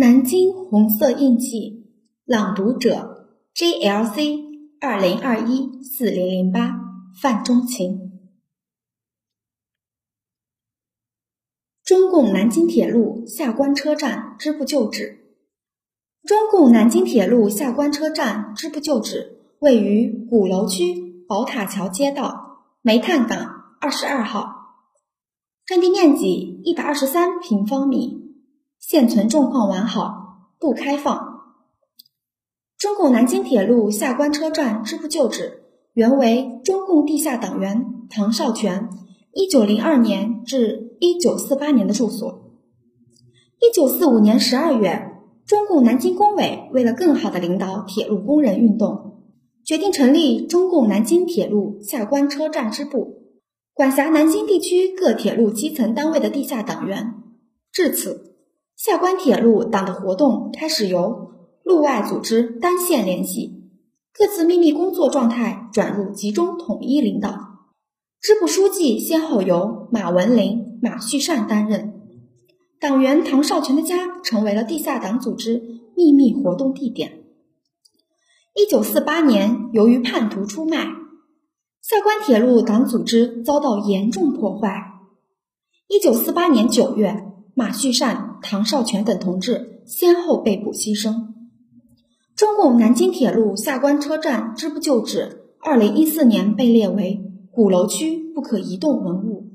南京红色印记，朗读者 JLC 二零二一四零零八范中琴。中共南京铁路下关车站支部旧址。中共南京铁路下关车站支部旧址位于鼓楼区宝塔桥街道煤炭岗二十二号，占地面积一百二十三平方米。现存状况完好，不开放。中共南京铁路下关车站支部旧址原为中共地下党员唐绍全一九零二年至一九四八年的住所。一九四五年十二月，中共南京工委为了更好的领导铁路工人运动，决定成立中共南京铁路下关车站支部，管辖南京地区各铁路基层单位的地下党员。至此。下关铁路党的活动开始由路外组织单线联系，各自秘密工作状态转入集中统一领导。支部书记先后由马文林、马旭善担任。党员唐绍全的家成为了地下党组织秘密活动地点。一九四八年，由于叛徒出卖，下关铁路党组织遭到严重破坏。一九四八年九月。马旭善、唐绍全等同志先后被捕牺牲。中共南京铁路下关车站支部旧址，二零一四年被列为鼓楼区不可移动文物。